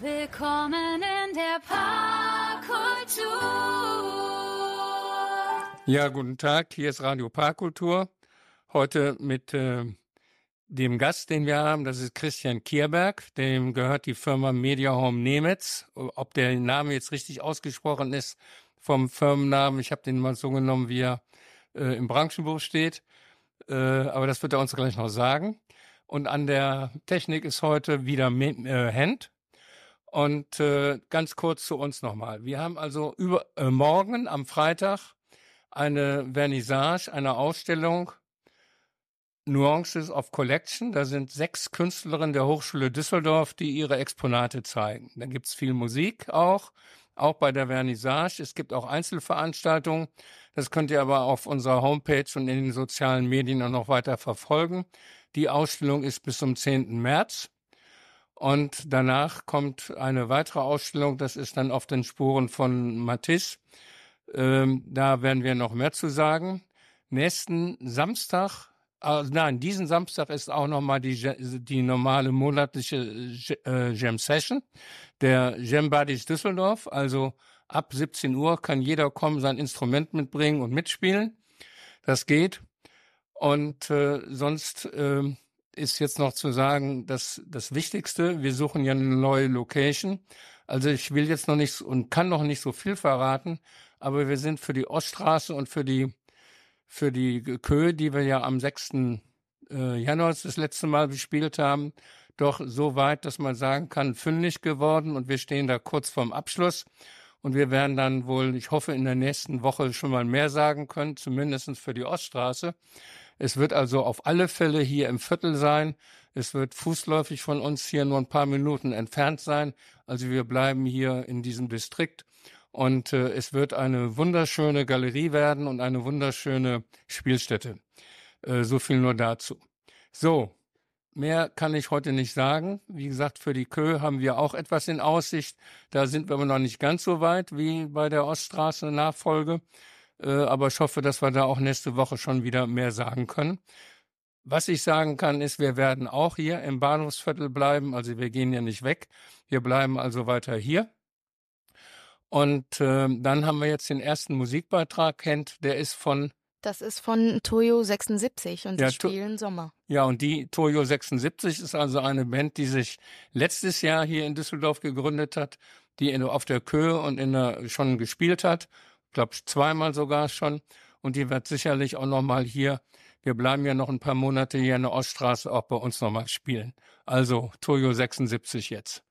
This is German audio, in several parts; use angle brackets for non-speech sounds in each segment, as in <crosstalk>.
Willkommen in der Parkkultur. Ja, guten Tag. Hier ist Radio Parkkultur. Heute mit äh, dem Gast, den wir haben, das ist Christian Kierberg. Dem gehört die Firma Media Home Nemetz. Ob der Name jetzt richtig ausgesprochen ist vom Firmennamen, ich habe den mal so genommen, wie er äh, im Branchenbuch steht. Äh, aber das wird er uns gleich noch sagen. Und an der Technik ist heute wieder äh, Hand. Und äh, ganz kurz zu uns nochmal. Wir haben also über, äh, morgen am Freitag eine Vernissage, eine Ausstellung Nuances of Collection. Da sind sechs Künstlerinnen der Hochschule Düsseldorf, die ihre Exponate zeigen. Da gibt's viel Musik auch, auch bei der Vernissage. Es gibt auch Einzelveranstaltungen. Das könnt ihr aber auf unserer Homepage und in den sozialen Medien auch noch weiter verfolgen. Die Ausstellung ist bis zum 10. März. Und danach kommt eine weitere Ausstellung, das ist dann auf den Spuren von Matisse. Ähm, da werden wir noch mehr zu sagen. Nächsten Samstag, äh, nein, diesen Samstag ist auch nochmal die, die normale monatliche äh, Jam Session der Jam Buddies Düsseldorf. Also ab 17 Uhr kann jeder kommen, sein Instrument mitbringen und mitspielen. Das geht. Und äh, sonst äh, ist jetzt noch zu sagen, dass das Wichtigste, wir suchen ja eine neue Location. Also ich will jetzt noch nicht und kann noch nicht so viel verraten, aber wir sind für die Oststraße und für die für die Kö, die wir ja am 6. Äh, Januar das letzte Mal gespielt haben, doch so weit, dass man sagen kann, fündig geworden und wir stehen da kurz vorm Abschluss. Und wir werden dann wohl, ich hoffe, in der nächsten Woche schon mal mehr sagen können, zumindest für die Oststraße. Es wird also auf alle Fälle hier im Viertel sein. Es wird fußläufig von uns hier nur ein paar Minuten entfernt sein. Also wir bleiben hier in diesem Distrikt. Und äh, es wird eine wunderschöne Galerie werden und eine wunderschöne Spielstätte. Äh, so viel nur dazu. So, mehr kann ich heute nicht sagen. Wie gesagt, für die Kö haben wir auch etwas in Aussicht. Da sind wir aber noch nicht ganz so weit wie bei der Oststraße Nachfolge. Äh, aber ich hoffe, dass wir da auch nächste Woche schon wieder mehr sagen können. Was ich sagen kann, ist, wir werden auch hier im Bahnhofsviertel bleiben. Also wir gehen ja nicht weg. Wir bleiben also weiter hier. Und äh, dann haben wir jetzt den ersten Musikbeitrag, kennt, der ist von das ist von Toyo 76 und ja, sie spielen Sommer. Ja, und die Toyo 76 ist also eine Band, die sich letztes Jahr hier in Düsseldorf gegründet hat, die in, auf der Köhe und in der, schon gespielt hat glaube zweimal sogar schon. Und die wird sicherlich auch nochmal hier, wir bleiben ja noch ein paar Monate hier in der Oststraße, auch bei uns nochmal spielen. Also Toyo 76 jetzt.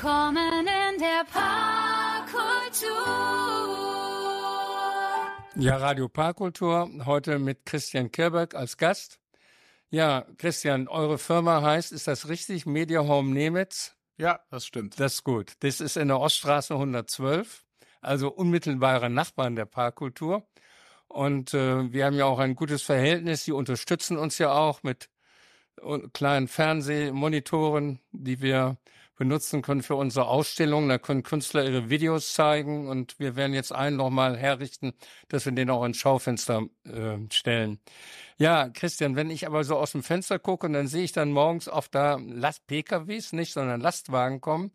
Willkommen in der Parkkultur. Ja, Radio Parkkultur, heute mit Christian Kirberg als Gast. Ja, Christian, eure Firma heißt, ist das richtig, Media Home Nemitz? Ja, das stimmt. Das ist gut. Das ist in der Oststraße 112, also unmittelbare Nachbarn der Parkkultur. Und äh, wir haben ja auch ein gutes Verhältnis. Sie unterstützen uns ja auch mit äh, kleinen Fernsehmonitoren, die wir benutzen können für unsere Ausstellung. Da können Künstler ihre Videos zeigen und wir werden jetzt einen nochmal herrichten, dass wir den auch ins Schaufenster äh, stellen. Ja, Christian, wenn ich aber so aus dem Fenster gucke und dann sehe ich dann morgens auf da Last PKWs, nicht, sondern Lastwagen kommen,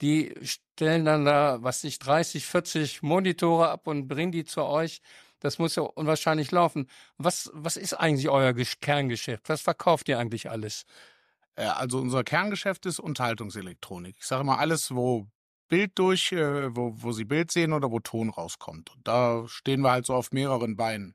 die stellen dann da, was ich, 30, 40 Monitore ab und bringen die zu euch. Das muss ja unwahrscheinlich laufen. Was, was ist eigentlich euer Kerngeschäft? Was verkauft ihr eigentlich alles? Äh, also unser Kerngeschäft ist Unterhaltungselektronik. Ich sage mal alles, wo Bild durch, äh, wo, wo Sie Bild sehen oder wo Ton rauskommt. Und da stehen wir halt so auf mehreren Beinen.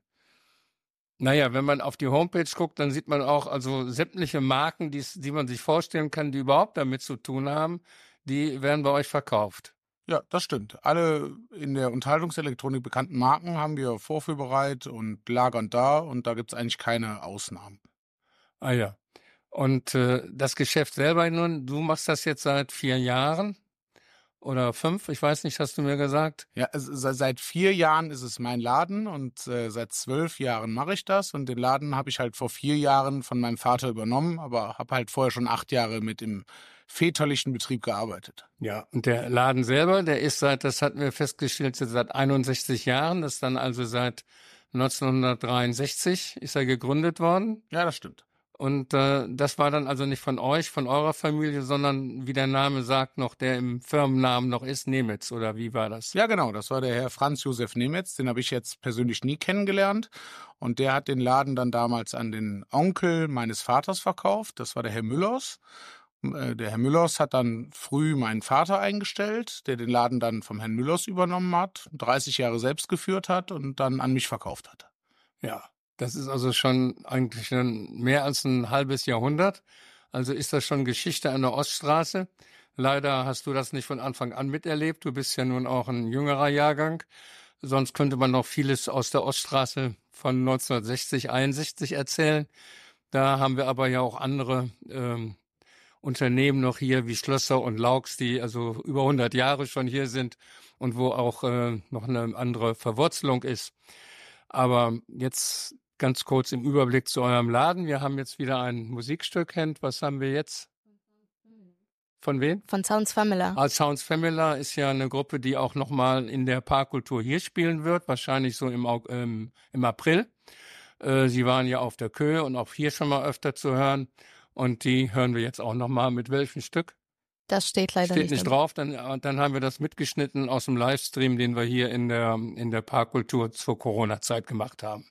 Naja, wenn man auf die Homepage guckt, dann sieht man auch also sämtliche Marken, die, die man sich vorstellen kann, die überhaupt damit zu tun haben, die werden bei euch verkauft. Ja, das stimmt. Alle in der Unterhaltungselektronik bekannten Marken haben wir vorführbereit und lagern da und da gibt es eigentlich keine Ausnahmen. Ah ja. Und äh, das Geschäft selber nun, du machst das jetzt seit vier Jahren oder fünf, ich weiß nicht, hast du mir gesagt? Ja, also seit vier Jahren ist es mein Laden und äh, seit zwölf Jahren mache ich das und den Laden habe ich halt vor vier Jahren von meinem Vater übernommen, aber habe halt vorher schon acht Jahre mit im väterlichen Betrieb gearbeitet. Ja, und der Laden selber, der ist seit, das hatten wir festgestellt, seit 61 Jahren, das ist dann also seit 1963 ist er gegründet worden. Ja, das stimmt. Und äh, das war dann also nicht von euch, von eurer Familie, sondern wie der Name sagt, noch der im Firmennamen noch ist, Nemitz, oder wie war das? Ja, genau, das war der Herr Franz Josef Nemitz, den habe ich jetzt persönlich nie kennengelernt. Und der hat den Laden dann damals an den Onkel meines Vaters verkauft, das war der Herr Müllers. Äh, der Herr Müllers hat dann früh meinen Vater eingestellt, der den Laden dann vom Herrn Müllers übernommen hat, 30 Jahre selbst geführt hat und dann an mich verkauft hat. Ja, das ist also schon eigentlich mehr als ein halbes Jahrhundert. Also ist das schon Geschichte an der Oststraße. Leider hast du das nicht von Anfang an miterlebt. Du bist ja nun auch ein jüngerer Jahrgang. Sonst könnte man noch vieles aus der Oststraße von 1960, 61 erzählen. Da haben wir aber ja auch andere ähm, Unternehmen noch hier wie Schlösser und Laux, die also über 100 Jahre schon hier sind und wo auch äh, noch eine andere Verwurzelung ist. Aber jetzt ganz kurz im Überblick zu eurem Laden. Wir haben jetzt wieder ein Musikstück. Hand. Was haben wir jetzt? Von wem? Von Sounds Famila. Ah, Sounds Famila ist ja eine Gruppe, die auch nochmal in der Parkkultur hier spielen wird, wahrscheinlich so im, ähm, im April. Äh, sie waren ja auf der Köhe und auch hier schon mal öfter zu hören. Und die hören wir jetzt auch nochmal. Mit welchem Stück? Das steht leider steht nicht, nicht drauf. Dann, äh, dann haben wir das mitgeschnitten aus dem Livestream, den wir hier in der, in der Parkkultur zur Corona-Zeit gemacht haben.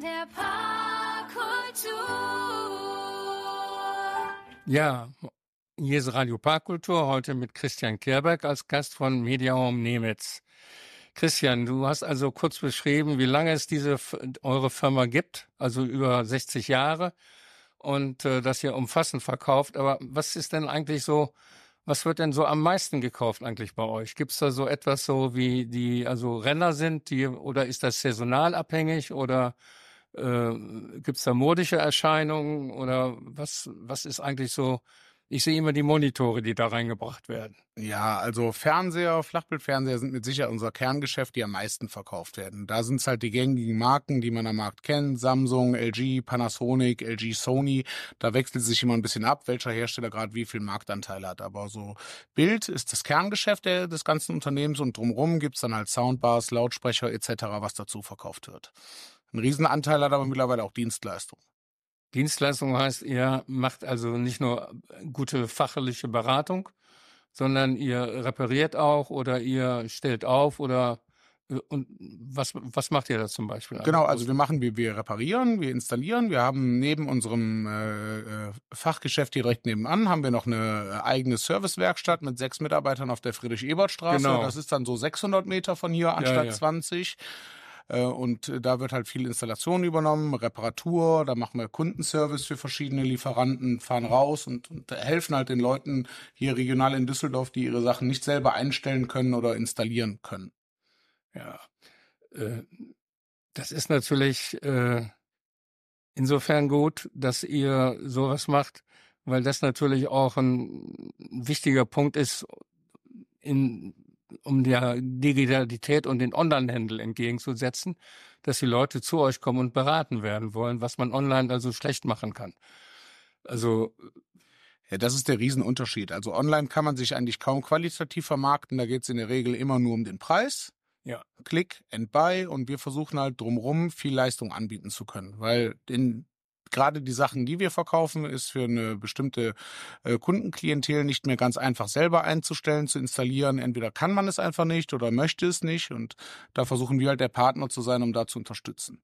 der Parkkultur. Ja, hier ist Radio Parkkultur heute mit Christian Kerberg als Gast von Media Home Nemitz. Christian, du hast also kurz beschrieben, wie lange es diese eure Firma gibt, also über 60 Jahre und äh, das ihr umfassend verkauft. Aber was ist denn eigentlich so, was wird denn so am meisten gekauft eigentlich bei euch? Gibt es da so etwas so wie die also Renner sind, die oder ist das saisonal abhängig oder äh, gibt es da modische Erscheinungen oder was was ist eigentlich so ich sehe immer die Monitore, die da reingebracht werden. Ja, also Fernseher, Flachbildfernseher sind mit Sicherheit unser Kerngeschäft, die am meisten verkauft werden. Da sind es halt die gängigen Marken, die man am Markt kennt. Samsung, LG, Panasonic, LG, Sony. Da wechselt sich immer ein bisschen ab, welcher Hersteller gerade wie viel Marktanteil hat. Aber so Bild ist das Kerngeschäft des ganzen Unternehmens und drumherum gibt's dann halt Soundbars, Lautsprecher etc., was dazu verkauft wird. Ein Riesenanteil hat aber mittlerweile auch Dienstleistung. Dienstleistung heißt, ihr macht also nicht nur gute fachliche Beratung, sondern ihr repariert auch oder ihr stellt auf oder äh, und was, was macht ihr da zum Beispiel? Genau, also wir machen, wir, wir reparieren, wir installieren. Wir haben neben unserem äh, äh Fachgeschäft direkt nebenan, haben wir noch eine eigene Servicewerkstatt mit sechs Mitarbeitern auf der Friedrich-Ebert-Straße. Genau. Das ist dann so 600 Meter von hier anstatt ja, ja. 20. Äh, und da wird halt viel Installation übernommen, Reparatur, da machen wir Kundenservice für verschiedene Lieferanten, fahren raus und, und helfen halt den Leuten hier regional in Düsseldorf, die ihre Sachen nicht selber einstellen können oder installieren können. Ja, äh, das ist natürlich äh, insofern gut, dass ihr sowas macht, weil das natürlich auch ein wichtiger Punkt ist in um der Digitalität und den Online-Handel entgegenzusetzen, dass die Leute zu euch kommen und beraten werden wollen, was man online also schlecht machen kann. Also ja, das ist der Riesenunterschied. Also online kann man sich eigentlich kaum qualitativ vermarkten. Da geht es in der Regel immer nur um den Preis. Ja. Klick and buy und wir versuchen halt drumherum viel Leistung anbieten zu können, weil den gerade die Sachen, die wir verkaufen, ist für eine bestimmte äh, Kundenklientel nicht mehr ganz einfach selber einzustellen, zu installieren. Entweder kann man es einfach nicht oder möchte es nicht. Und da versuchen wir halt der Partner zu sein, um da zu unterstützen.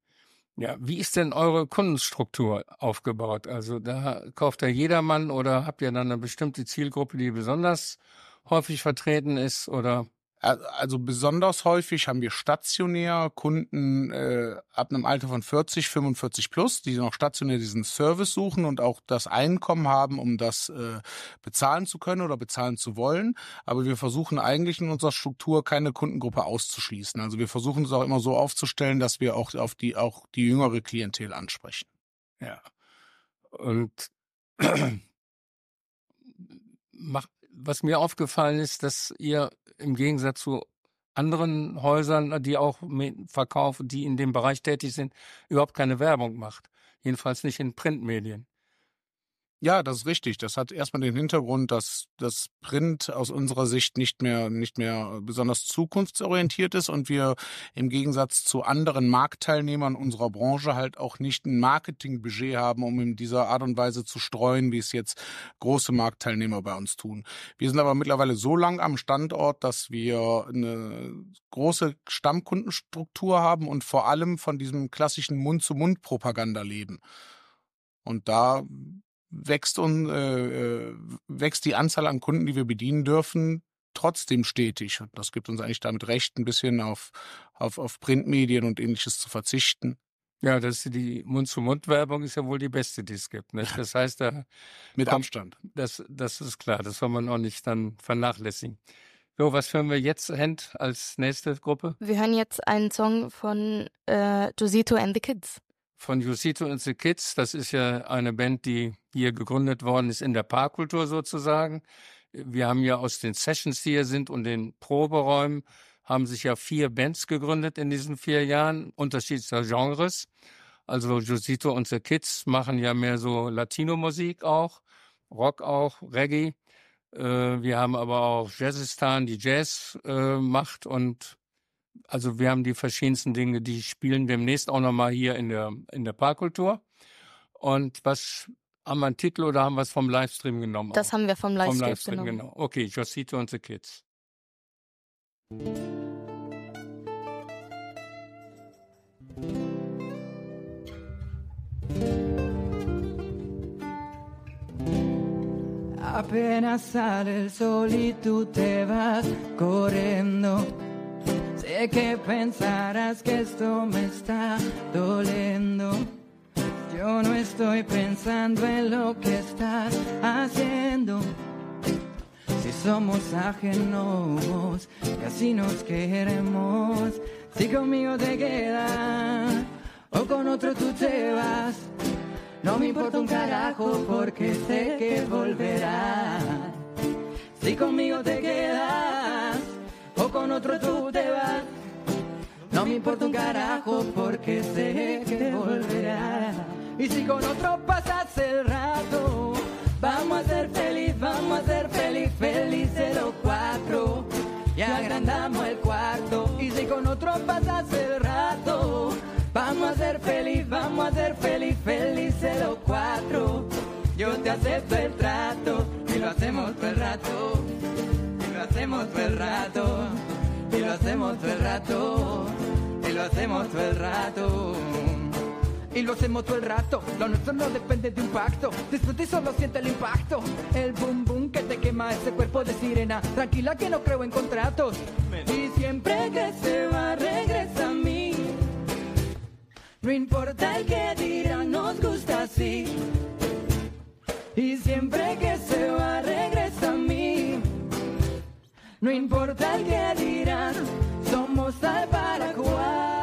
Ja, wie ist denn eure Kundenstruktur aufgebaut? Also da kauft ja jedermann oder habt ihr dann eine bestimmte Zielgruppe, die besonders häufig vertreten ist oder? Also besonders häufig haben wir stationär Kunden äh, ab einem Alter von 40, 45 plus, die noch stationär diesen Service suchen und auch das Einkommen haben, um das äh, bezahlen zu können oder bezahlen zu wollen. Aber wir versuchen eigentlich in unserer Struktur keine Kundengruppe auszuschließen. Also wir versuchen es auch immer so aufzustellen, dass wir auch auf die auch die jüngere Klientel ansprechen. Ja. Und <clears throat> macht was mir aufgefallen ist, dass ihr im Gegensatz zu anderen Häusern, die auch verkaufen, die in dem Bereich tätig sind, überhaupt keine Werbung macht. Jedenfalls nicht in Printmedien. Ja, das ist richtig. Das hat erstmal den Hintergrund, dass das Print aus unserer Sicht nicht mehr, nicht mehr besonders zukunftsorientiert ist und wir im Gegensatz zu anderen Marktteilnehmern unserer Branche halt auch nicht ein Marketingbudget haben, um in dieser Art und Weise zu streuen, wie es jetzt große Marktteilnehmer bei uns tun. Wir sind aber mittlerweile so lang am Standort, dass wir eine große Stammkundenstruktur haben und vor allem von diesem klassischen Mund-zu-Mund-Propaganda leben. Und da wächst, und, äh, äh, wächst die Anzahl an Kunden, die wir bedienen dürfen, trotzdem stetig. Und das gibt uns eigentlich damit recht, ein bisschen auf, auf, auf Printmedien und ähnliches zu verzichten. Ja, das ist die Mund-zu-Mund-Werbung ist ja wohl die beste, die es gibt. Nicht? Das heißt, da mit kommt, Abstand. Das, das ist klar, das soll man auch nicht dann vernachlässigen. So, was hören wir jetzt, Hand, als nächste Gruppe? Wir hören jetzt einen Song von äh, Josito and the Kids von Jusito and the Kids. Das ist ja eine Band, die hier gegründet worden ist in der Parkkultur sozusagen. Wir haben ja aus den Sessions, die hier sind und den Proberäumen, haben sich ja vier Bands gegründet in diesen vier Jahren, unterschiedlicher Genres. Also Josito und the Kids machen ja mehr so Latino-Musik auch, Rock auch, Reggae. Äh, wir haben aber auch Jazzistan, die Jazz äh, macht und also wir haben die verschiedensten Dinge, die spielen demnächst auch nochmal hier in der, in der Parkkultur. Und was haben wir einen Titel oder haben wir es vom Livestream genommen? Das auch? haben wir vom Livestream, vom Livestream genommen. Genau. Okay, Josito und the Kids. Apenas sale el sol y tú te vas corriendo. Sé que pensarás que esto me está doliendo. Yo no estoy pensando en lo que estás haciendo. Si somos ajenos, casi nos queremos. Si conmigo te quedas o con otro tú te vas. No me importa un carajo porque sé que volverás. Si conmigo te quedas con otro tú te vas. No me importa un carajo porque sé que volverás. Y si con otro pasas el rato, vamos a ser feliz, vamos a ser feliz, feliz 04. Y agrandamos el cuarto. Y si con otro pasas el rato, vamos a ser feliz, vamos a ser feliz Y lo hacemos todo el rato, lo nuestro no depende de un pacto. Disfruta y solo siente el impacto. El boom boom que te quema ese cuerpo de sirena. Tranquila que no creo en contratos. Y siempre que se va, regresa a mí. No importa el que dirán, nos gusta así. Y siempre que se va, regresa a mí. No importa el que dirán, somos tal para cual.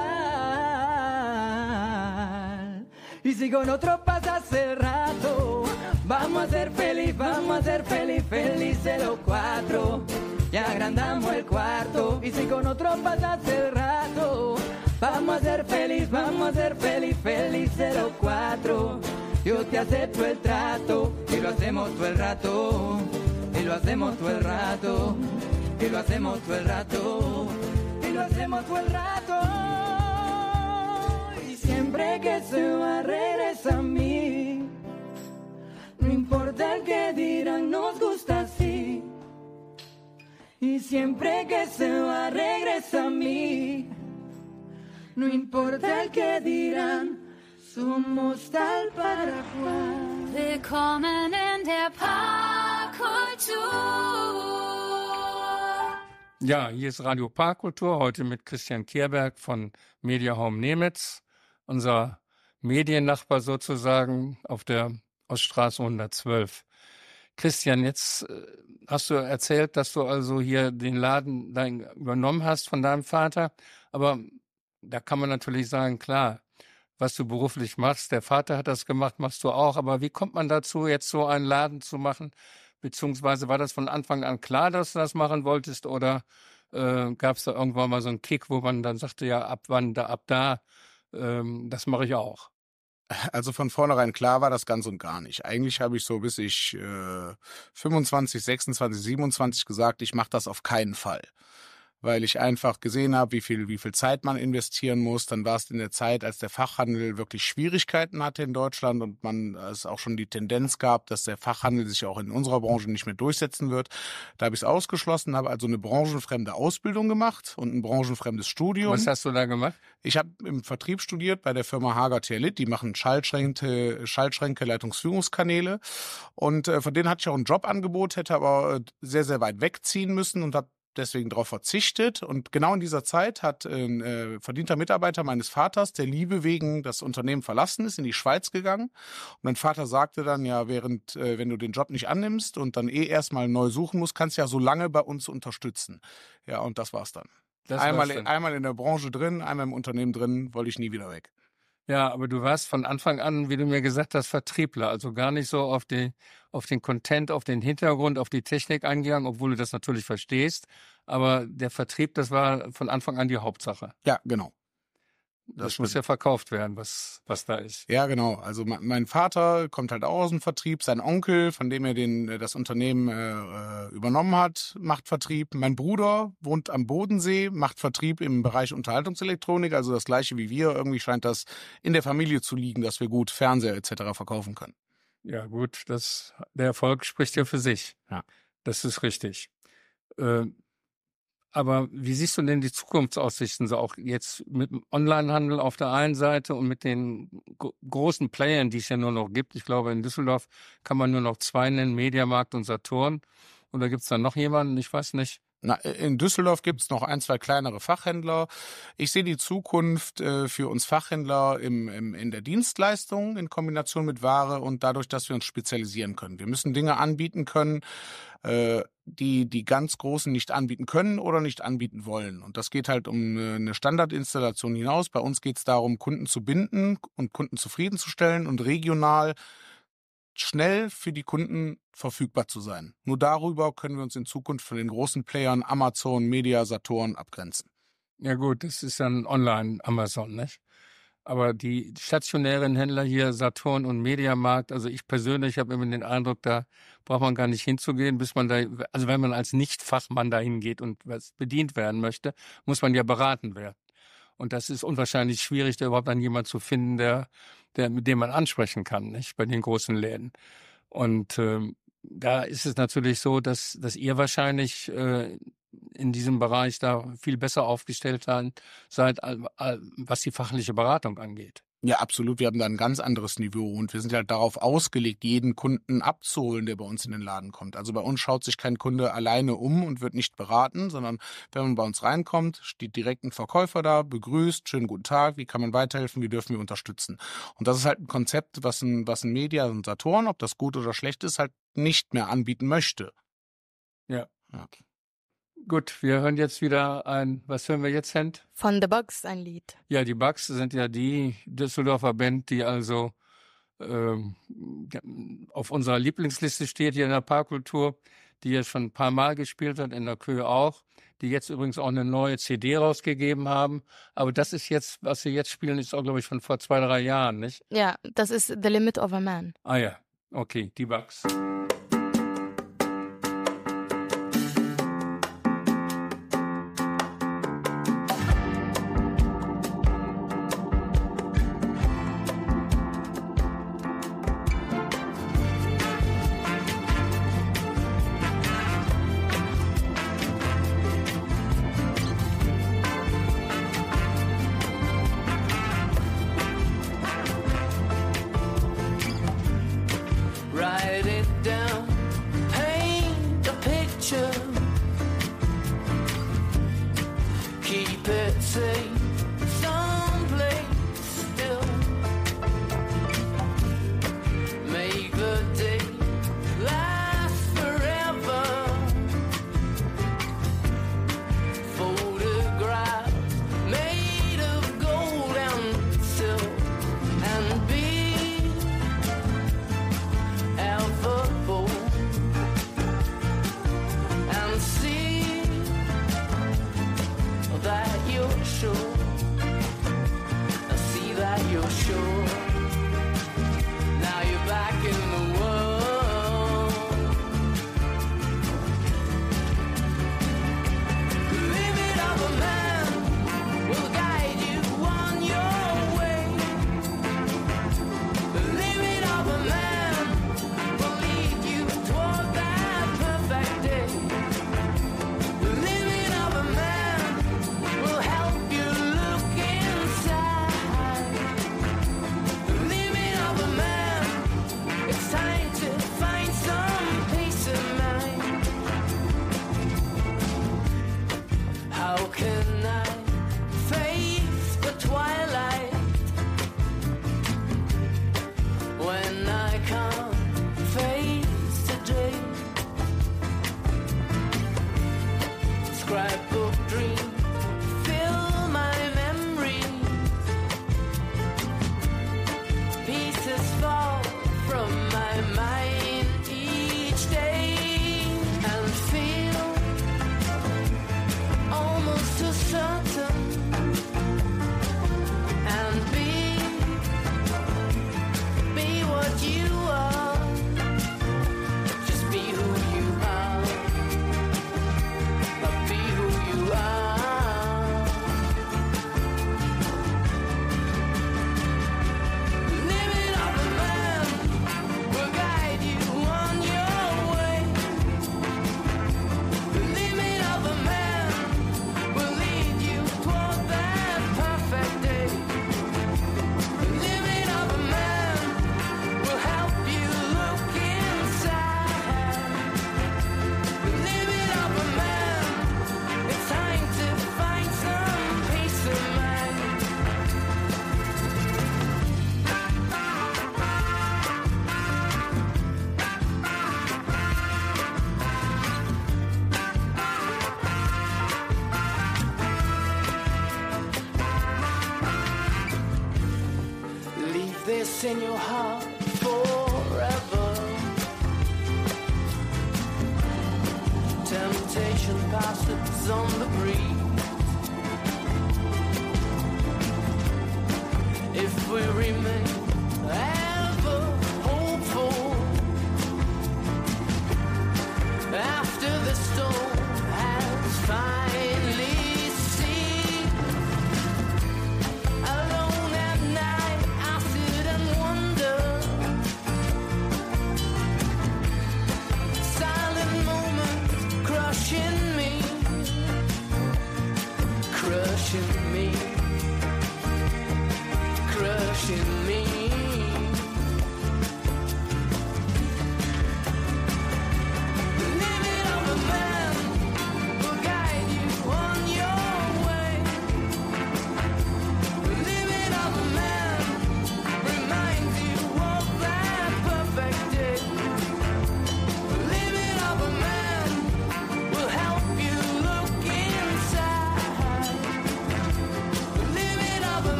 Y si con otro pasas el rato, vamos a ser feliz, vamos a ser feliz, feliz 04. Y agrandamos el cuarto. Y si con otro pasas el rato, vamos a ser feliz, vamos a ser feliz, feliz 04. Yo te acepto el trato y lo hacemos todo el rato. Y lo hacemos todo el rato. Y lo hacemos todo el rato. Y lo hacemos todo el rato. Siempre que se va, regresa a mí. No importa el que dirán, nos gusta así. Y siempre que se va, regresa a mí. No importa el que dirán, somos tal para cual. Willkommen in der Parkkultur. Ja, hier ist Radio Parkkultur, heute mit Christian Kierberg von Media Home Nemitz, unser Mediennachbar sozusagen auf der Oststraße 112. Christian, jetzt äh, hast du erzählt, dass du also hier den Laden dein, übernommen hast von deinem Vater, aber da kann man natürlich sagen, klar, was du beruflich machst, der Vater hat das gemacht, machst du auch, aber wie kommt man dazu, jetzt so einen Laden zu machen? Beziehungsweise war das von Anfang an klar, dass du das machen wolltest oder äh, gab es da irgendwann mal so einen Kick, wo man dann sagte, ja, ab wann, da, ab da, ähm, das mache ich auch. Also von vornherein klar war das ganz und gar nicht. Eigentlich habe ich so bis ich äh, 25, 26, 27 gesagt, ich mache das auf keinen Fall. Weil ich einfach gesehen habe, wie viel, wie viel Zeit man investieren muss. Dann war es in der Zeit, als der Fachhandel wirklich Schwierigkeiten hatte in Deutschland und man es auch schon die Tendenz gab, dass der Fachhandel sich auch in unserer Branche nicht mehr durchsetzen wird. Da habe ich es ausgeschlossen, habe also eine branchenfremde Ausbildung gemacht und ein branchenfremdes Studium. Was hast du da gemacht? Ich habe im Vertrieb studiert bei der Firma Hager Terlit. Die machen Schaltschränke, Schaltschränke, Leitungsführungskanäle. Und äh, von denen hatte ich auch ein Jobangebot, hätte aber äh, sehr, sehr weit wegziehen müssen und habe deswegen darauf verzichtet. Und genau in dieser Zeit hat ein äh, verdienter Mitarbeiter meines Vaters, der Liebe wegen das Unternehmen verlassen ist, in die Schweiz gegangen. Und mein Vater sagte dann, ja, während, äh, wenn du den Job nicht annimmst und dann eh erstmal neu suchen musst, kannst du ja so lange bei uns unterstützen. Ja, und das war's dann. Das einmal, war's dann. einmal in der Branche drin, einmal im Unternehmen drin, wollte ich nie wieder weg. Ja, aber du warst von Anfang an, wie du mir gesagt hast, Vertriebler, also gar nicht so auf den, auf den Content, auf den Hintergrund, auf die Technik eingegangen, obwohl du das natürlich verstehst. Aber der Vertrieb, das war von Anfang an die Hauptsache. Ja, genau. Das, muss ja verkauft werden, was, was da ist. Ja, genau. Also mein, Vater kommt halt auch aus dem Vertrieb. Sein Onkel, von dem er den, äh, das Unternehmen äh, übernommen hat, macht Vertrieb. Mein Bruder wohnt am Bodensee, macht Vertrieb im Bereich Unterhaltungselektronik, also das gleiche wie wir. Irgendwie scheint das in der Familie zu liegen, dass wir gut Fernseher etc. verkaufen können. Ja, gut, das, der Erfolg spricht ja für sich. Ja. Das ist richtig. Äh, Aber wie siehst du denn die Zukunftsaussichten so auch jetzt mit dem Onlinehandel auf der einen Seite und mit den großen Playern, die es ja nur noch gibt? Ich glaube, in Düsseldorf kann man nur noch zwei nennen, Mediamarkt und Saturn. Oder gibt es da noch jemanden? Ich weiß nicht. Na, in Düsseldorf gibt es noch ein, zwei kleinere Fachhändler. Ich sehe die Zukunft äh, für uns Fachhändler im, im, in der Dienstleistung in Kombination mit Ware und dadurch, dass wir uns spezialisieren können. Wir müssen Dinge anbieten können, äh, die die ganz Großen nicht anbieten können oder nicht anbieten wollen. Und das geht halt um eine Standardinstallation hinaus. Bei uns geht es darum, Kunden zu binden und Kunden zufriedenzustellen und regional schnell für die Kunden verfügbar zu sein. Nur darüber können wir uns in Zukunft von den großen Playern Amazon, Media, Saturn abgrenzen. Ja gut, das ist dann Online-Amazon, nicht? Aber die stationären Händler hier, Saturn und Mediamarkt, also ich persönlich habe immer den Eindruck, da braucht man gar nicht hinzugehen, bis man da, also wenn man als Nicht-Fachmann da hingeht und was bedient werden möchte, muss man ja beraten werden. Und das ist unwahrscheinlich schwierig, da überhaupt dann jemand zu finden, der, der, mit dem man ansprechen kann, nicht? Bei den großen Läden. Und ähm, da ist es natürlich so, dass, dass ihr wahrscheinlich äh, in diesem Bereich da viel besser aufgestellt seid, was die fachliche Beratung angeht. Ja, absolut. Wir haben da ein ganz anderes Niveau und wir sind halt darauf ausgelegt, jeden Kunden abzuholen, der bei uns in den Laden kommt. Also bei uns schaut sich kein Kunde alleine um und wird nicht beraten, sondern wenn man bei uns reinkommt, steht direkt ein Verkäufer da, begrüßt, schönen guten Tag, wie kann man weiterhelfen, wie dürfen wir unterstützen. Und das ist halt ein Konzept, was ein, was ein Media und Saturn, ob das gut oder schlecht ist, halt nicht mehr anbieten möchte. Ja. ja. Gut, wir hören jetzt wieder ein, was hören wir jetzt, Hent? Von The Bugs ein Lied. Ja, die Bugs sind ja die Düsseldorfer Band, die also ähm, auf unserer Lieblingsliste steht hier in der Parkkultur, die jetzt schon ein paar Mal gespielt hat, in der Kühe auch, die jetzt übrigens auch eine neue CD rausgegeben haben. Aber das ist jetzt, was sie jetzt spielen, ist auch, glaube ich, von vor zwei, drei Jahren, nicht? Ja, das ist The Limit of a Man. Ah ja, okay, die Bugs.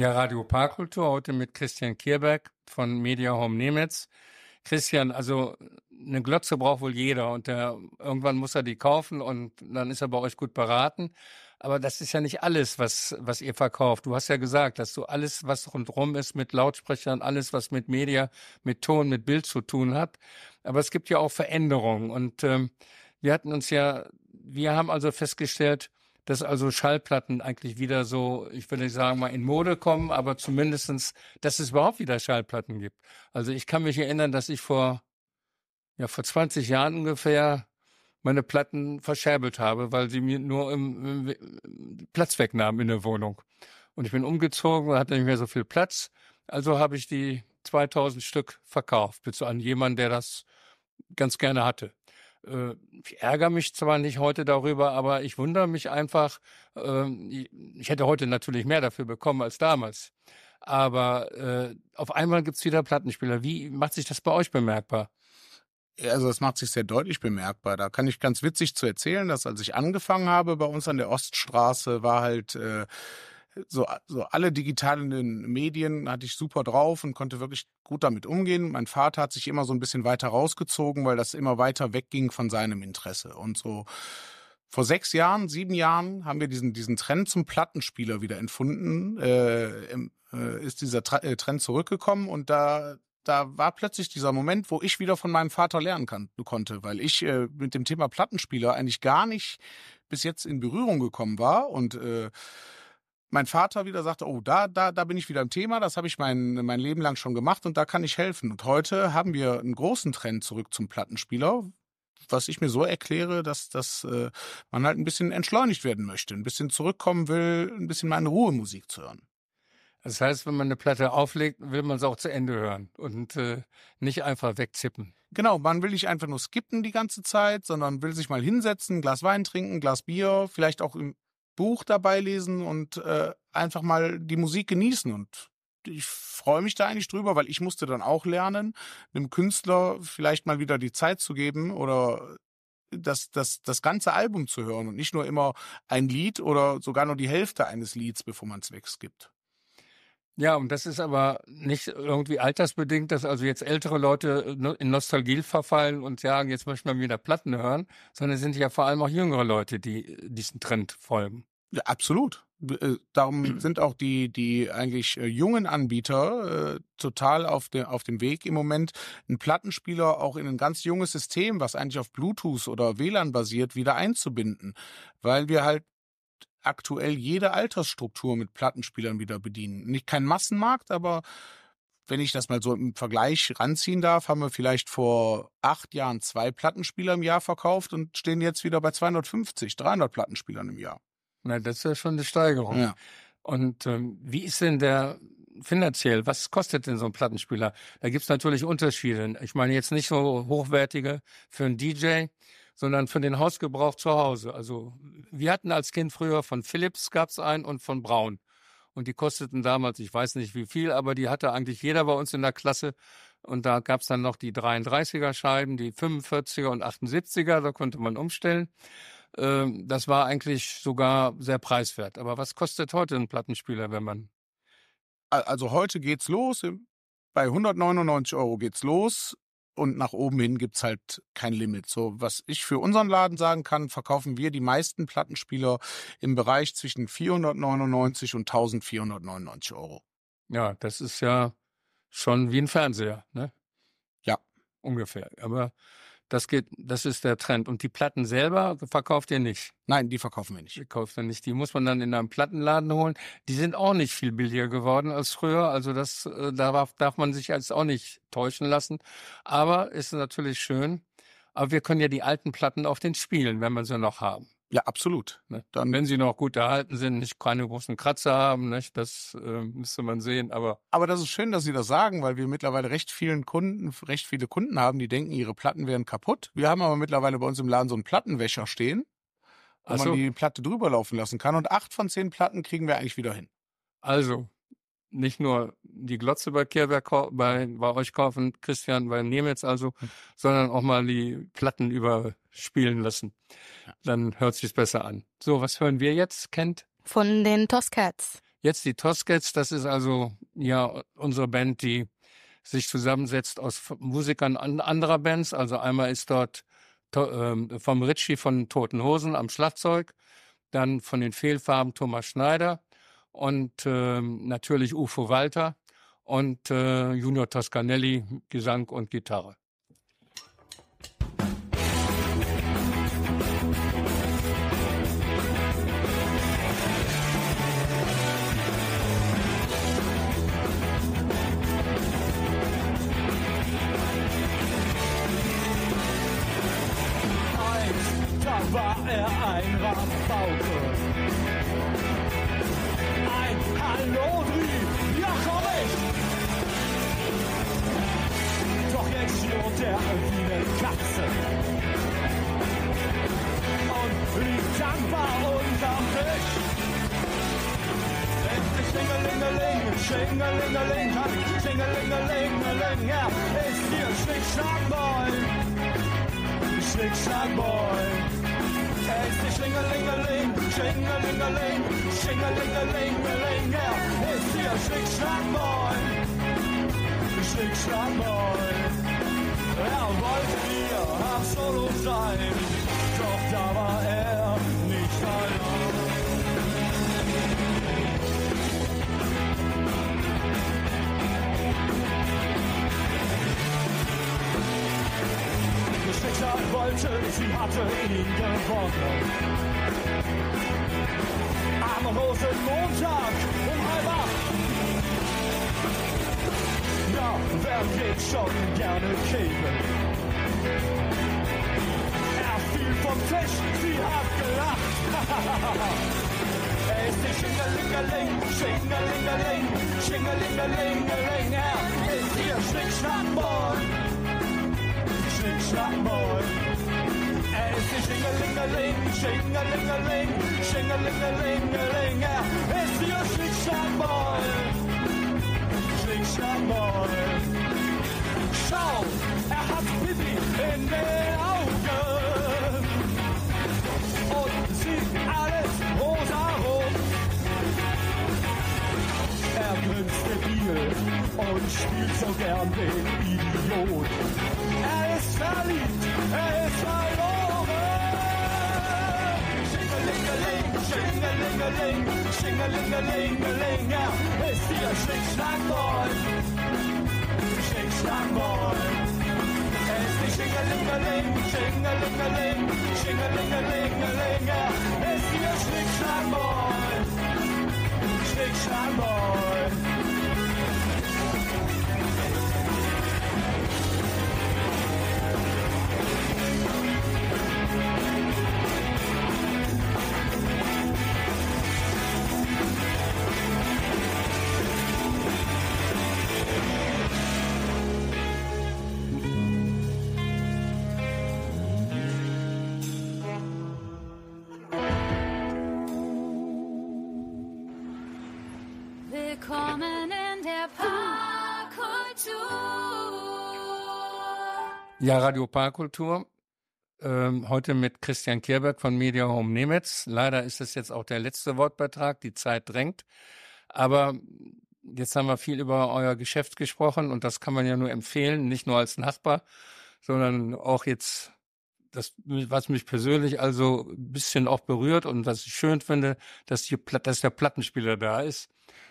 Ja, Radio Parkkultur heute mit Christian Kierberg von Media Home Nemetz. Christian, also eine Glotze braucht wohl jeder und der, irgendwann muss er die kaufen und dann ist er bei euch gut beraten. Aber das ist ja nicht alles, was, was ihr verkauft. Du hast ja gesagt, dass du alles, was rundherum ist mit Lautsprechern, alles, was mit Media, mit Ton, mit Bild zu tun hat. Aber es gibt ja auch Veränderungen und ähm, wir hatten uns ja, wir haben also festgestellt, dass also Schallplatten eigentlich wieder so, ich würde nicht sagen mal in Mode kommen, aber zumindestens, dass es überhaupt wieder Schallplatten gibt. Also ich kann mich erinnern, dass ich vor, ja, vor 20 Jahren ungefähr meine Platten verscherbelt habe, weil sie mir nur im, im Platz wegnahmen in der Wohnung. Und ich bin umgezogen hatte nicht mehr so viel Platz. Also habe ich die 2000 Stück verkauft, bitte an jemanden, der das ganz gerne hatte. Äh, Ich ärgere mich zwar nicht heute darüber, aber ich wundere mich einfach. ähm, Ich hätte heute natürlich mehr dafür bekommen als damals. Aber äh, auf einmal gibt's wieder Plattenspieler. Wie macht sich das bei euch bemerkbar? Also das macht sich sehr deutlich bemerkbar. Da kann ich ganz witzig zu erzählen, dass als ich angefangen habe bei uns an der Oststraße, war halt äh, so, so alle digitalen Medien hatte ich super drauf und konnte wirklich gut damit umgehen. Mein Vater hat sich immer so ein bisschen weiter rausgezogen, weil das immer weiter wegging von seinem Interesse. Und so vor sechs Jahren, sieben Jahren haben wir diesen, diesen Trend zum Plattenspieler wieder empfunden. Äh, äh, ist dieser Tra äh, Trend zurückgekommen und da da war plötzlich dieser Moment, wo ich wieder von meinem Vater lernen kann, konnte, weil ich äh, mit dem Thema Plattenspieler eigentlich gar nicht bis jetzt in Berührung gekommen war und äh, mein Vater wieder sagte, oh, da, da, da bin ich wieder im Thema, das habe ich mein, mein Leben lang schon gemacht und da kann ich helfen. Und heute haben wir einen großen Trend zurück zum Plattenspieler, was ich mir so erkläre, dass, dass äh, man halt ein bisschen entschleunigt werden möchte, ein bisschen zurückkommen will, ein bisschen mal in Ruhe Musik zu hören. Das heißt, wenn man eine Platte auflegt, will man es auch zu Ende hören und äh, nicht einfach wegzippen. Genau, man will nicht einfach nur skippen die ganze Zeit, sondern will sich mal hinsetzen, ein Glas Wein trinken, ein Glas Bier, vielleicht auch ein Buch dabei lesen und äh, einfach mal die Musik genießen. Und ich freue mich da eigentlich drüber, weil ich musste dann auch lernen, einem Künstler vielleicht mal wieder die Zeit zu geben oder das, das, das ganze Album zu hören und nicht nur immer ein Lied oder sogar nur die Hälfte eines Lieds, bevor man es wegskippt. Ja, und das ist aber nicht irgendwie altersbedingt, dass also jetzt ältere Leute no- in Nostalgie verfallen und sagen, jetzt möchten wir wieder Platten hören, sondern es sind ja vor allem auch jüngere Leute, die diesen Trend folgen. Ja, absolut. Äh, Darum sind auch die, die eigentlich äh, jungen Anbieter äh, total auf, de, auf dem Weg im Moment, einen Plattenspieler auch in ein ganz junges System, was eigentlich auf Bluetooth oder WLAN basiert, wieder einzubinden. Weil wir halt aktuell jede Altersstruktur mit Plattenspielern wieder bedienen. Nicht kein Massenmarkt, aber wenn ich das mal so im Vergleich ranziehen darf, haben wir vielleicht vor acht Jahren zwei Plattenspieler im Jahr verkauft und stehen jetzt wieder bei 250, 300 Plattenspielern im Jahr. Na, das ist ja schon eine Steigerung. Ja. Und ähm, wie ist denn der finanziell? Was kostet denn so ein Plattenspieler? Da gibt's natürlich Unterschiede. Ich meine jetzt nicht so hochwertige für einen DJ, sondern für den Hausgebrauch zu Hause. Also wir hatten als Kind früher von Philips gab's einen und von Braun. Und die kosteten damals, ich weiß nicht wie viel, aber die hatte eigentlich jeder bei uns in der Klasse. Und da gab's dann noch die 33er Scheiben, die 45er und 78er, da konnte man umstellen. Ähm, das war eigentlich sogar sehr preiswert. Aber was kostet heute ein Plattenspieler, wenn man Al- Also heute geht's los. Bei 199 Euro geht's los. Und nach oben hin gibt's halt kein Limit. So, was ich für unseren Laden sagen kann, verkaufen wir die meisten Plattenspieler im Bereich zwischen 499 und 1499 Euro. Ja, das ist ja schon wie ein Fernseher, ne? Ja. Ungefähr. Aber das geht, das ist der Trend. Und die Platten selber verkauft ihr nicht. Nein, die verkaufen wir nicht. Die kauft ihr nicht. Die muss man dann in einem Plattenladen holen. Die sind auch nicht viel billiger geworden als früher. Also das, äh, darauf darf man sich jetzt auch nicht täuschen lassen. Aber ist natürlich schön. Aber wir können ja die alten Platten auf den spielen, wenn wir sie noch haben. Ja, absolut. Ne? Dann, Wenn sie noch gut erhalten sind, nicht keine großen Kratzer haben, nicht? das äh, müsste man sehen. Aber aber das ist schön, dass Sie das sagen, weil wir mittlerweile recht vielen Kunden, recht viele Kunden haben, die denken, ihre Platten wären kaputt. Wir haben aber mittlerweile bei uns im Laden so einen Plattenwäscher stehen, wo so. man die Platte drüber laufen lassen kann. Und acht von zehn Platten kriegen wir eigentlich wieder hin. Also, nicht nur die Glotze bei Kehrberg kau- bei, bei euch kaufen, Christian bei Nemetz also, sondern auch mal die Platten überspielen lassen. Dann hört sich's besser an. So, was hören wir jetzt, Kent? Von den Toscats. Jetzt die Toscats, das ist also ja unsere Band, die sich zusammensetzt aus Musikern an anderer Bands. Also einmal ist dort ähm, vom Ritchie von Toten Hosen am Schlagzeug, dann von den Fehlfarben Thomas Schneider und ähm, natürlich Ufo Walter und äh, Junior Toscanelli Gesang und Gitarre. War er ein Rabauke. Er wie eine Katze. Und liegt dankbar unterm Tisch. Schingelingeling, Schingelingeling, Schingelingelingeling, ja, ist hier Schnick-Schnack-Moin. Schnick, Schnack, Boy. Er ist die Schlingelingeling, Schlingelingeling, Schlingelingelingeling, er ist hier Schnick, Schnack, Er wollte hier am Solo sein, doch da war er nicht allein. Schicksal wollte, sie hatte ihn gewonnen. Am Rosenmontag um halb acht. Ja, wer geht schon gerne kegeln? Er fiel vom Tisch, sie hat gelacht. er ist die Schingelingeling, Schingelingeling, Schingelingelingeling. Er ist ihr Schnickschnackboy. Schnick, schnack, boy. Er ist die Schingelingeling, Schingelingeling, Schingelingelingeling. Er ist ihr Schnick, boy. Schau, er hat Pipi in den Augen. Und sieht alles rosarot. Er grinst debil und spielt so gern den Idiot. Er ist verliebt, er ist verloren. Schingelingeling, Schingelingeling, Schingelingelingeling, er ist ihr Schnick-Schnack-Boy. Schnick-Schnack-Boy. Er ist die Schingelingeling, Schingelingeling, Schingelingelingeling, er ist hier Schnick, Schnack, Ja, Radio Parkkultur. Ähm, heute mit Christian Kierberg von Media Home Nemetz. Leider ist es jetzt auch der letzte Wortbeitrag. Die Zeit drängt. Aber jetzt haben wir viel über euer Geschäft gesprochen und das kann man ja nur empfehlen, nicht nur als Nachbar, sondern auch jetzt das, was mich persönlich also ein bisschen auch berührt und was ich schön finde, dass, die, dass der Plattenspieler da ist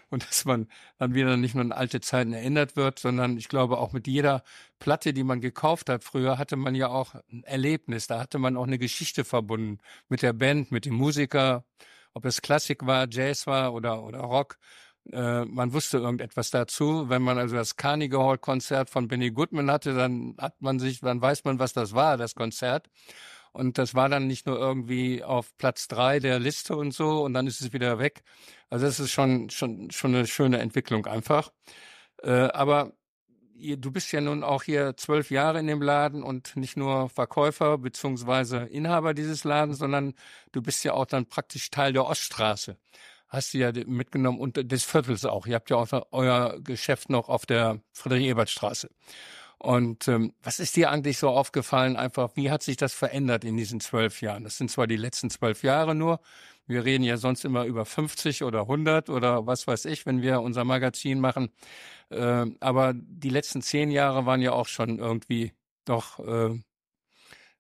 und dass man dann wieder nicht nur an alte Zeiten erinnert wird, sondern ich glaube auch mit jeder Platte, die man gekauft hat früher, hatte man ja auch ein Erlebnis, da hatte man auch eine Geschichte verbunden mit der Band, mit dem Musiker, ob es Klassik war, Jazz war oder, oder Rock. Äh, man wusste irgendetwas dazu. Wenn man also das Carnegie Hall Konzert von Benny Goodman hatte, dann hat man sich, dann weiß man, was das war, das Konzert. Und das war dann nicht nur irgendwie auf Platz drei der Liste und so und dann ist es wieder weg. Also das ist schon, schon, schon eine schöne Entwicklung einfach. Äh, aber du bist ja nun auch hier zwölf Jahre in dem Laden und nicht nur Verkäufer beziehungsweise Inhaber dieses Ladens, sondern du bist ja auch dann praktisch Teil der Oststraße. Hast du ja mitgenommen und des Viertels auch. Ihr habt ja auch euer Geschäft noch auf der Friedrich-Ebert-Straße. Und ähm, was ist dir eigentlich so aufgefallen? Einfach, wie hat sich das verändert in diesen zwölf Jahren? Das sind zwar die letzten zwölf Jahre nur. Wir reden ja sonst immer über 50 oder 100 oder was weiß ich, wenn wir unser Magazin machen. Äh, aber die letzten zehn Jahre waren ja auch schon irgendwie doch äh,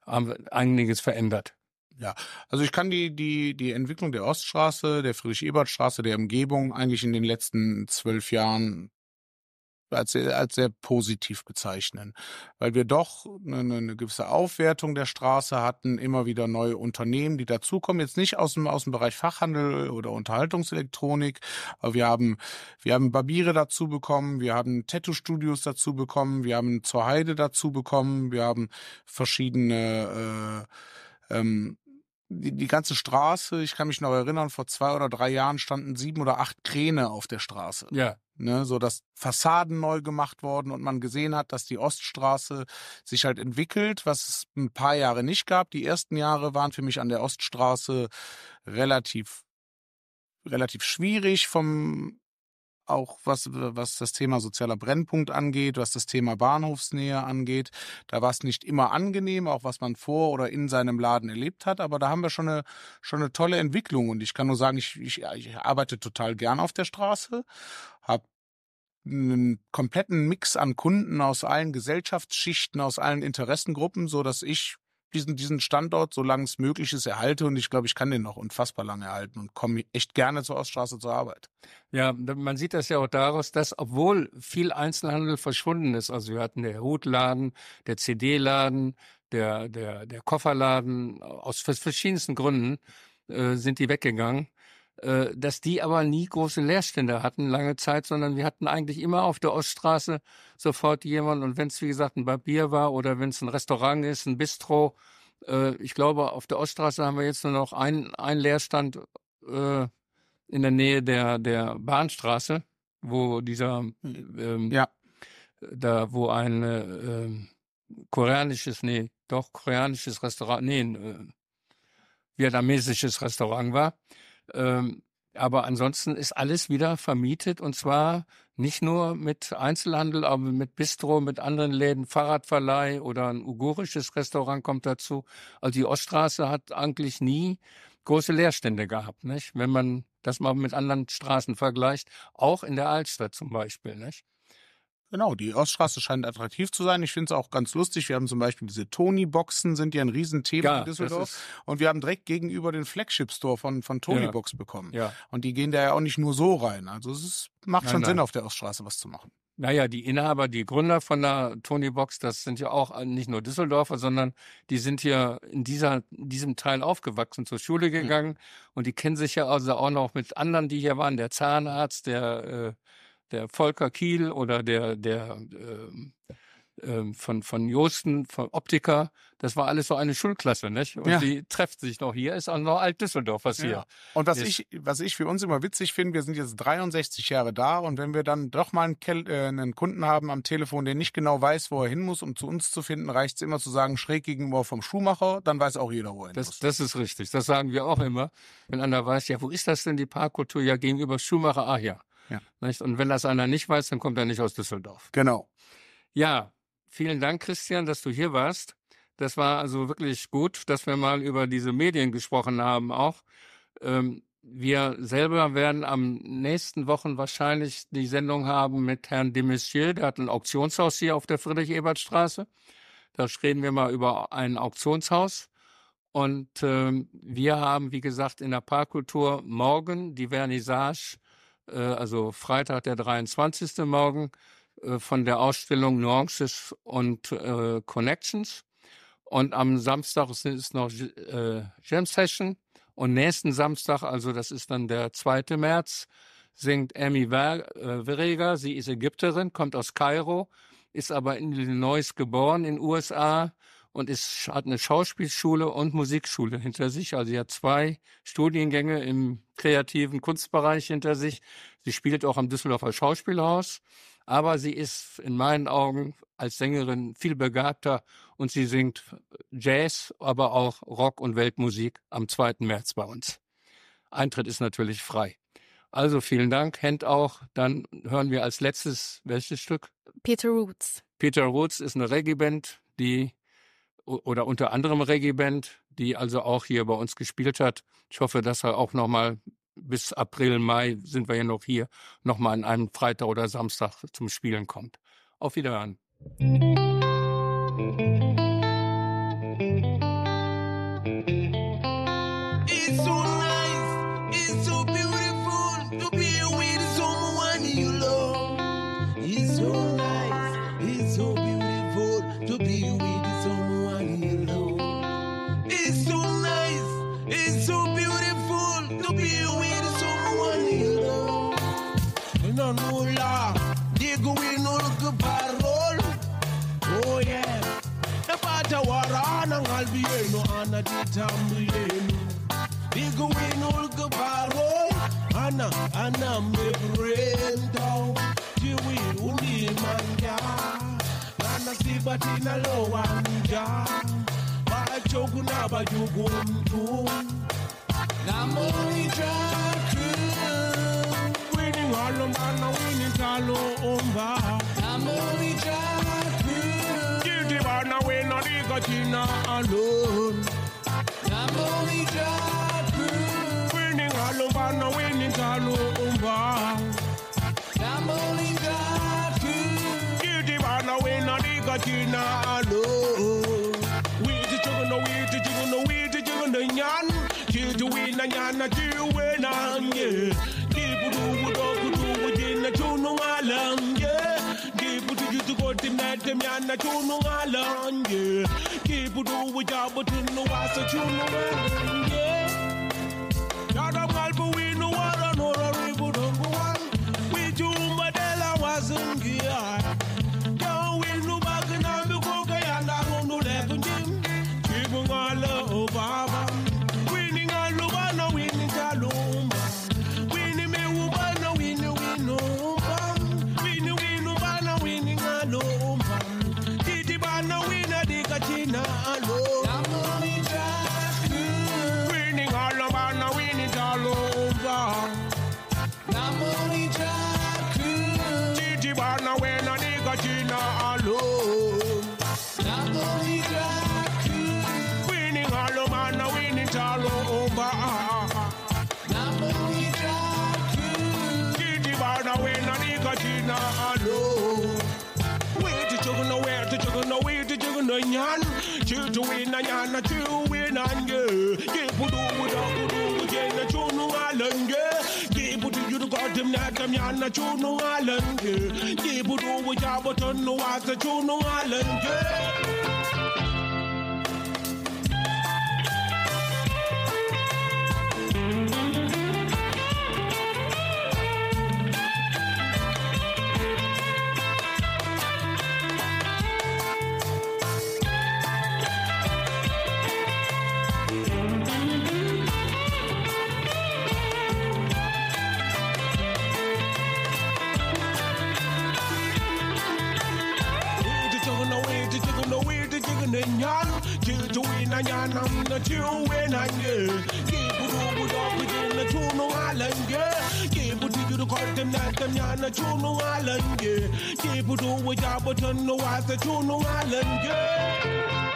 haben einiges verändert. Ja, also ich kann die, die, die Entwicklung der Oststraße, der Friedrich-Ebert-Straße, der Umgebung eigentlich in den letzten zwölf Jahren als sehr, als sehr positiv bezeichnen, weil wir doch eine, eine gewisse Aufwertung der Straße hatten, immer wieder neue Unternehmen, die dazukommen, jetzt nicht aus dem, aus dem Bereich Fachhandel oder Unterhaltungselektronik, aber wir haben, wir haben Barbiere dazu bekommen, wir haben Tattoo-Studios dazu bekommen, wir haben zur Heide dazu bekommen, wir haben verschiedene äh, ähm, die, die ganze Straße, ich kann mich noch erinnern, vor zwei oder drei Jahren standen sieben oder acht Kräne auf der Straße. Ja, Ne, so dass Fassaden neu gemacht worden und man gesehen hat, dass die Oststraße sich halt entwickelt, was es ein paar Jahre nicht gab. Die ersten Jahre waren für mich an der Oststraße relativ, relativ schwierig vom, auch was, was das Thema sozialer Brennpunkt angeht, was das Thema Bahnhofsnähe angeht. Da war es nicht immer angenehm, auch was man vor oder in seinem Laden erlebt hat, aber da haben wir schon eine, schon eine tolle Entwicklung und ich kann nur sagen, ich, ich, ich arbeite total gern auf der Straße, habe einen kompletten Mix an Kunden aus allen Gesellschaftsschichten, aus allen Interessengruppen, so dass ich diesen, diesen Standort, solange es möglich ist, erhalte und ich glaube, ich kann den noch unfassbar lange erhalten und komme echt gerne zur Oststraße zur Arbeit. Ja, man sieht das ja auch daraus, dass obwohl viel Einzelhandel verschwunden ist, also wir hatten der Hutladen, der CD-Laden, der, der, der Kofferladen, aus verschiedensten Gründen äh, sind die weggegangen, äh, dass die aber nie große Leerstände hatten lange Zeit, sondern wir hatten eigentlich immer auf der Oststraße sofort jemanden und wenn es wie gesagt ein Barbier war oder wenn es ein Restaurant ist, ein Bistro, äh, ich glaube auf der Oststraße haben wir jetzt nur noch einen, einen Leerstand äh, in der Nähe der, der Bahnstraße, wo dieser, ähm, Ja. da, wo ein äh, ähm, koreanisches, nee, doch koreanisches Restaurant, nee, ein äh, vietnamesisches Restaurant war. Ähm, aber ansonsten ist alles wieder vermietet und zwar nicht nur mit Einzelhandel, aber mit Bistro, mit anderen Läden, Fahrradverleih oder ein ugurisches Restaurant kommt dazu. Also die Oststraße hat eigentlich nie große Leerstände gehabt, nicht? Wenn man das mal mit anderen Straßen vergleicht, auch in der Altstadt zum Beispiel, nicht? Genau, die Oststraße scheint attraktiv zu sein. Ich finde es auch ganz lustig. Wir haben zum Beispiel diese Tony-Boxen, sind ja ein Riesenthema Ja, in Düsseldorf. Und wir haben direkt gegenüber den Flagship-Store von, von Tony Box bekommen. Ja. Und die gehen da ja auch nicht nur so rein. Also es ist, macht Nein, schon nein. Sinn, auf der Oststraße was zu machen. Naja, die Inhaber, die Gründer von der Tony Box, das sind ja auch nicht nur Düsseldorfer, sondern die sind hier in dieser, in diesem Teil aufgewachsen, zur Schule gegangen und die kennen sich ja also auch noch mit anderen, die hier waren, der Zahnarzt, der, äh, der Volker Kiel oder der, der ähm, ähm, von, von Josten, von Optiker. Das war alles so eine Schulklasse, nicht? Und Ja. die treffen sich noch hier, ist auch noch Alt-Düsseldorf, was hier. Und was ist. ich, was ich für uns immer witzig finde, wir sind jetzt 63 Jahre da und wenn wir dann doch mal einen, Kel äh, einen Kunden haben am Telefon, der nicht genau weiß, wo er hin muss, um zu uns zu finden, reicht es immer zu sagen, schräg gegenüber vom Schuhmacher, dann weiß auch jeder, wo er hin Das, muss. das ist richtig. Das sagen wir auch immer. Wenn einer weiß, ja, wo ist das denn, die Parkkultur? Ja, gegenüber Schumacher, ah ja. Ja. Nicht? Und wenn das einer nicht weiß, dann kommt er nicht aus Düsseldorf. Genau. Ja, vielen Dank, Christian, dass du hier warst. Das war also wirklich gut, dass wir mal über diese Medien gesprochen haben auch. Ähm, wir selber werden am nächsten Wochen wahrscheinlich die Sendung haben mit Herrn de Messier, der hat ein Auktionshaus hier auf der Friedrich-Ebert-Straße. Da reden wir mal über ein Auktionshaus. Und ähm, wir haben, wie gesagt, in der Parkkultur morgen die Vernissage, also Freitag der 23. morgen, äh, von der Ausstellung Nuances und äh, Connections. Und am Samstag ist noch äh, Jam Session. Und nächsten Samstag, also das ist dann der 2. März, singt Amy Ver äh, Verega. Sie ist Ägypterin, kommt aus Kairo, ist aber in Illinois geboren in USA und ist, hat eine Schauspielschule und Musikschule hinter sich. Also sie hat zwei Studiengänge im kreativen Kunstbereich hinter sich. Sie spielt auch am Düsseldorfer Schauspielhaus. Aber sie ist in meinen Augen als Sängerin viel begabter und sie singt Jazz, aber auch Rock und Weltmusik am 2. März bei uns. Eintritt ist natürlich frei. Also vielen Dank, Hand auch. Dann hören wir als letztes welches Stück? Peter Roots. Peter Roots ist eine Reggae-Band, die oder unter anderem Reggae-Band, die also auch hier bei uns gespielt hat. Ich hoffe, dass er auch noch mal bis April, Mai sind wir ja noch hier, noch mal an einem Freitag oder Samstag zum Spielen kommt. Auf Wiederhören. Ana ngalbi albieno, ana di tambieno. Digo in ulga baro, oh. ana, ana me brendo. Tiwi uni manja, nana sibati na lo wanja. Ba chogu na ba jugu mtu. Namoni jaku. Winning all umba, winning talo oh, umba. Namoni jaku run away, no they got in alone. Namori Jaku. Winning Halumba, no winning Halumba. Namori Jaku. You the run away, no they got in alone. We the children, no we the children, no we the children, the nyan. Kill the win, the nyan, the me and I tune no all on, yeah. Keep do a job, but you know what's a tune. Cartagena alone. Winning Alomana, winning Talo Oba. Kidibana, winning Virginia alone. Where to juggle, no, where to juggle, no, where to juggle, no, yan. Chill to win, yan, chill win, and yeah. Over. nagam ya na chunu alange. Yebu do wa ya wa tonu wa sa chunu alange. yan. Kill to win a yan, I'm the two win a yan. Keep it up, we don't the two no island, yeah. Keep it to the court, them that them yan, the two no island, yeah. Keep it up, we job, but you I the two no island, yeah.